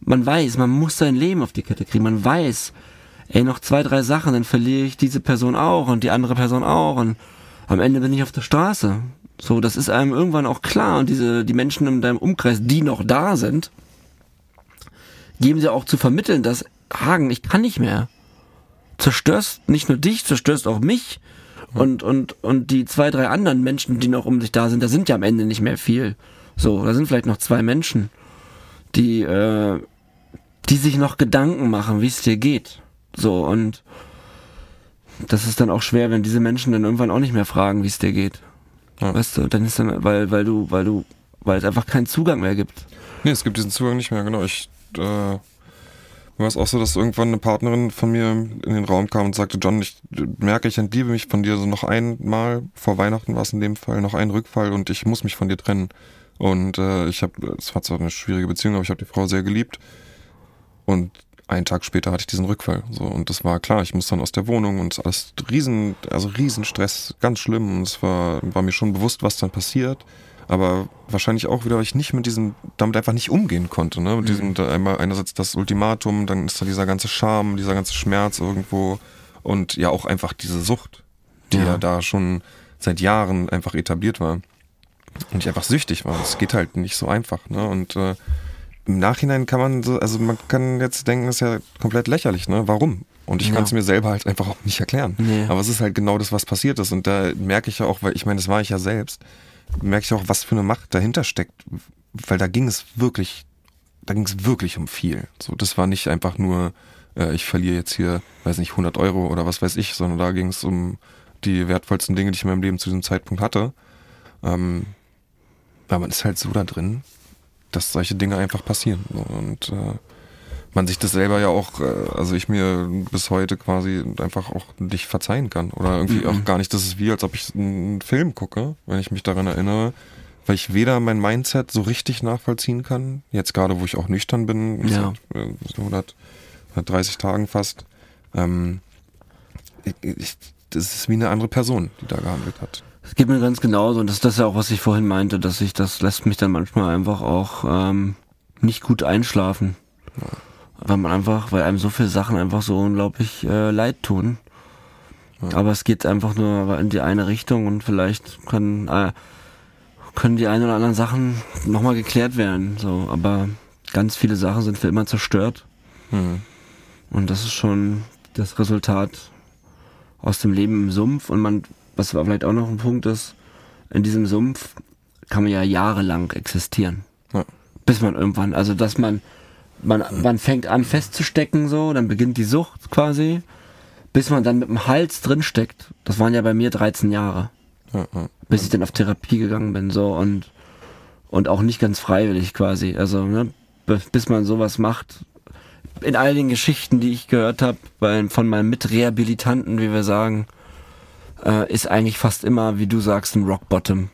Man weiß, man muss sein Leben auf die Kette kriegen. Man weiß, ey, noch zwei, drei Sachen, dann verliere ich diese Person auch und die andere Person auch und am Ende bin ich auf der Straße. So, das ist einem irgendwann auch klar und diese, die Menschen in deinem Umkreis, die noch da sind, geben sie auch zu vermitteln, dass Hagen, ich kann nicht mehr. Zerstörst nicht nur dich, zerstörst auch mich und, und, und die zwei, drei anderen Menschen, die noch um dich da sind, da sind ja am Ende nicht mehr viel. So, da sind vielleicht noch zwei Menschen, die, äh, die sich noch Gedanken machen, wie es dir geht. So, und das ist dann auch schwer, wenn diese Menschen dann irgendwann auch nicht mehr fragen, wie es dir geht. Ja. Weißt du, dann ist dann, weil, weil du, weil du, weil es einfach keinen Zugang mehr gibt. Nee, es gibt diesen Zugang nicht mehr, genau. Ich äh, war es auch so, dass irgendwann eine Partnerin von mir in den Raum kam und sagte, John, ich merke, ich entliebe mich von dir so noch einmal, vor Weihnachten war es in dem Fall, noch ein Rückfall und ich muss mich von dir trennen. Und äh, ich habe, es war zwar eine schwierige Beziehung, aber ich habe die Frau sehr geliebt. Und einen Tag später hatte ich diesen Rückfall. So, und das war klar, ich muss dann aus der Wohnung und alles riesen, also Riesenstress, ganz schlimm. Und es war, war mir schon bewusst, was dann passiert. Aber wahrscheinlich auch wieder, weil ich nicht mit diesem, damit einfach nicht umgehen konnte. Ne? Mit diesem, da einmal einerseits das Ultimatum, dann ist da dieser ganze Charme, dieser ganze Schmerz irgendwo und ja auch einfach diese Sucht, die ja, Ja. da schon seit Jahren einfach etabliert war. Und ich einfach süchtig war. Es geht halt nicht so einfach. Ne? Und äh, im Nachhinein kann man so, also man kann jetzt denken, das ist ja komplett lächerlich, ne? Warum? Und ich Ja. kann es mir selber halt einfach auch nicht erklären. Nee. Aber es ist halt genau das, was passiert ist. Und da merke ich ja auch, weil ich meine, das war ich ja selbst, merke ich auch, was für eine Macht dahinter steckt. Weil da ging es wirklich, da ging es wirklich um viel. So, das war nicht einfach nur, äh, ich verliere jetzt hier, weiß nicht, 100 Euro oder was weiß ich, sondern da ging es um die wertvollsten Dinge, die ich in meinem Leben zu diesem Zeitpunkt hatte. Ähm, aber man ist halt so da drin, dass solche Dinge einfach passieren. Und äh, man sich das selber ja auch, äh, also ich mir bis heute quasi einfach auch nicht verzeihen kann. Oder irgendwie Mhm. auch gar nicht, das ist wie, als ob ich einen Film gucke, wenn ich mich daran erinnere, weil ich weder mein Mindset so richtig nachvollziehen kann, jetzt gerade, wo ich auch nüchtern bin, Ja. seit äh, so 100, 130 Tagen fast, ähm, ich, ich, das ist wie eine andere Person, die da gehandelt hat. Es geht mir ganz genauso und das ist das ja auch, was ich vorhin meinte, dass ich, das lässt mich dann manchmal einfach auch ähm, nicht gut einschlafen. Weil man einfach, weil einem so viele Sachen einfach so unglaublich äh, leid tun. Aber es geht einfach nur in die eine Richtung und vielleicht können, äh, können die ein oder anderen Sachen nochmal geklärt werden. So, aber ganz viele Sachen sind für immer zerstört. Mhm. Und das ist schon das Resultat aus dem Leben im Sumpf. Und man, was vielleicht auch noch ein Punkt ist, in diesem Sumpf kann man ja jahrelang existieren. Ja. Bis man irgendwann, also dass man man, man fängt an festzustecken, so, dann beginnt die Sucht quasi, bis man dann mit dem Hals drin steckt. Das waren ja bei mir 13 Jahre. Ja, ja. Bis ich dann auf Therapie gegangen bin, so, und, und auch nicht ganz freiwillig quasi. Also, ne, bis man sowas macht. In all den Geschichten, die ich gehört habe, von meinen Mitrehabilitanten, wie wir sagen, äh, ist eigentlich fast immer, wie du sagst, ein Rock Bottom.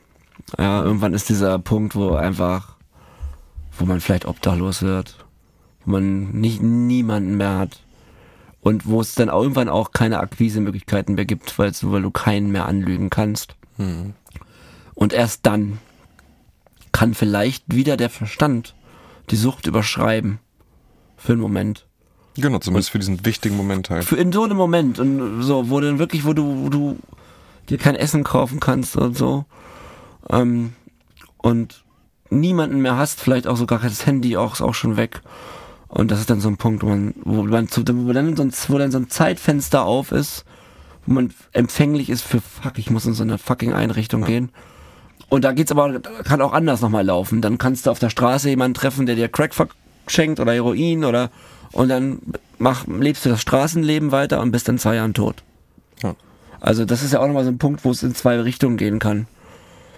Ja, irgendwann ist dieser Punkt, wo einfach, wo man vielleicht obdachlos wird, wo man nicht niemanden mehr hat und wo es dann auch irgendwann auch keine Akquisemöglichkeiten mehr gibt, weil du, weil du keinen mehr anlügen kannst. Und erst dann kann vielleicht wieder der Verstand die Sucht überschreiben. Für einen Moment. Genau, zumindest für diesen wichtigen Moment halt. Für in so einem Moment und so, wo dann wirklich, wo du, wo du dir kein Essen kaufen kannst und so. Ähm, und niemanden mehr hast, vielleicht auch sogar das Handy auch, ist auch schon weg. Und das ist dann so ein Punkt, wo man, wo man zu, wo dann so ein, wo dann so ein Zeitfenster auf ist, wo man empfänglich ist für fuck, ich muss in so eine fucking Einrichtung gehen. Und da geht's aber, kann auch anders nochmal laufen. Dann kannst du auf der Straße jemanden treffen, der dir Crack schenkt oder Heroin oder und dann mach, lebst du das Straßenleben weiter und bist in zwei Jahren tot. Ja. Also das ist ja auch nochmal so ein Punkt, wo es in zwei Richtungen gehen kann.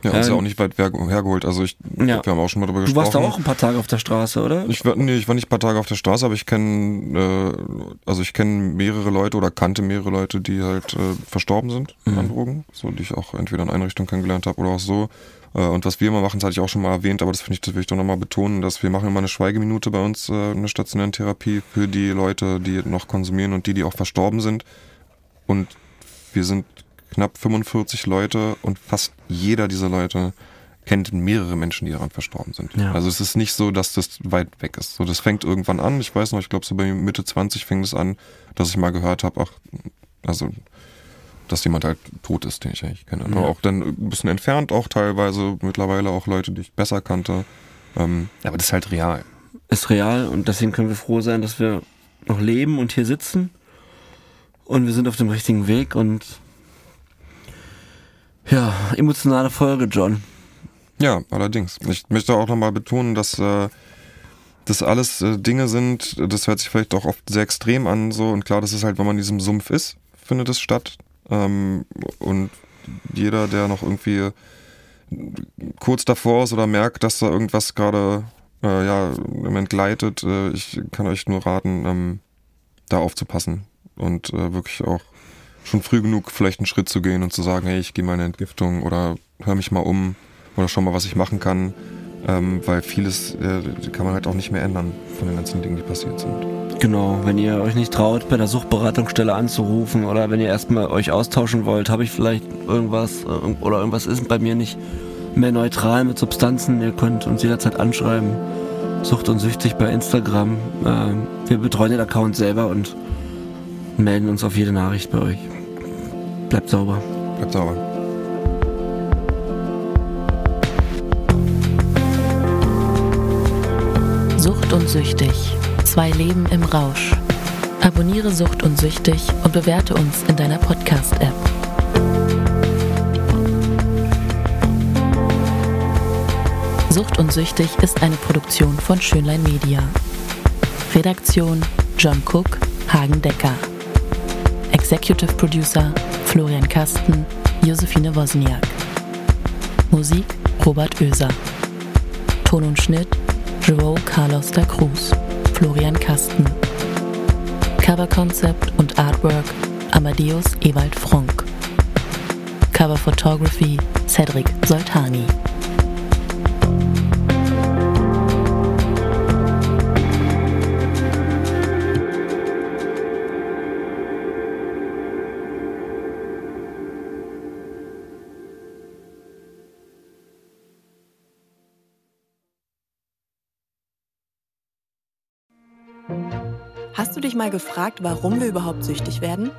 Ja, ist ja Ähm, auch nicht weit hergeholt. Also ich, Ja. wir haben auch schon mal darüber Du gesprochen. warst da auch ein paar Tage auf der Straße, oder? Ich war, nee, ich war nicht ein paar Tage auf der Straße, aber ich kenne, äh, also ich kenne mehrere Leute oder kannte mehrere Leute, die halt äh, verstorben sind Mhm. an Drogen, so die ich auch entweder in Einrichtungen kennengelernt habe oder auch so. Äh, und was wir immer machen, das hatte ich auch schon mal erwähnt, aber das finde ich, das will ich doch nochmal betonen, dass wir machen immer eine Schweigeminute bei uns äh, in der stationären Therapie für die Leute, die noch konsumieren und die, die auch verstorben sind. Und wir sind knapp 45 Leute und fast jeder dieser Leute kennt mehrere Menschen, die daran verstorben sind. Ja. Also es ist nicht so, dass das weit weg ist. So, das fängt irgendwann an. Ich weiß noch, ich glaube so bei Mitte 20 fing es an, dass ich mal gehört habe, ach, also dass jemand halt tot ist, den ich eigentlich kenne. Aber auch dann ein bisschen entfernt, auch teilweise mittlerweile auch Leute, die ich besser kannte. Ähm, aber das ist halt real. Ist real und deswegen können wir froh sein, dass wir noch leben und hier sitzen. Und wir sind auf dem richtigen Weg und ja, emotionale Folge, John. Ja, allerdings. Ich möchte auch nochmal betonen, dass äh, das alles äh, Dinge sind, das hört sich vielleicht auch oft sehr extrem an, so und klar, das ist halt, wenn man in diesem Sumpf ist, findet es statt. Ähm, und jeder, der noch irgendwie kurz davor ist oder merkt, dass da irgendwas gerade äh, ja, im entgleitet, äh, ich kann euch nur raten, ähm, da aufzupassen und äh, wirklich auch schon früh genug vielleicht einen Schritt zu gehen und zu sagen, hey, ich gehe mal in eine Entgiftung oder hör mich mal um oder schau mal, was ich machen kann, ähm, weil vieles äh, kann man halt auch nicht mehr ändern von den ganzen Dingen, die passiert sind. Genau, wenn ihr euch nicht traut, bei der Suchtberatungsstelle anzurufen oder wenn ihr erstmal euch austauschen wollt, habe ich vielleicht irgendwas äh, oder irgendwas ist bei mir nicht mehr neutral mit Substanzen, ihr könnt uns jederzeit anschreiben. Sucht und süchtig bei Instagram. Ähm, wir betreuen den Account selber und melden uns auf jede Nachricht bei euch. Bleibt sauber. Bleibt sauber. Und Süchtig. Zwei Leben im Rausch. Abonniere Sucht und Süchtig und bewerte uns in deiner Podcast-App. Sucht und Süchtig ist eine Produktion von Schönlein Media. Redaktion John Cook, Hagen Decker. Executive Producer Florian Kasten, Josephine Wozniak. Musik Robert Oeser. Ton und Schnitt Carlos da Cruz, Florian Kasten. Cover Concept und Artwork Amadeus Ewald Fronk. Cover Photography Cedric Soltani. Dich mal gefragt, warum wir überhaupt süchtig werden?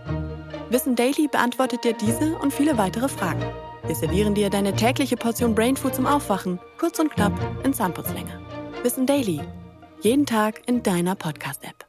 Wissen Daily beantwortet dir diese und viele weitere Fragen. Wir servieren dir deine tägliche Portion Brainfood zum Aufwachen, kurz und knapp in Zahnputzlänge. Wissen Daily. Jeden Tag in deiner Podcast-App.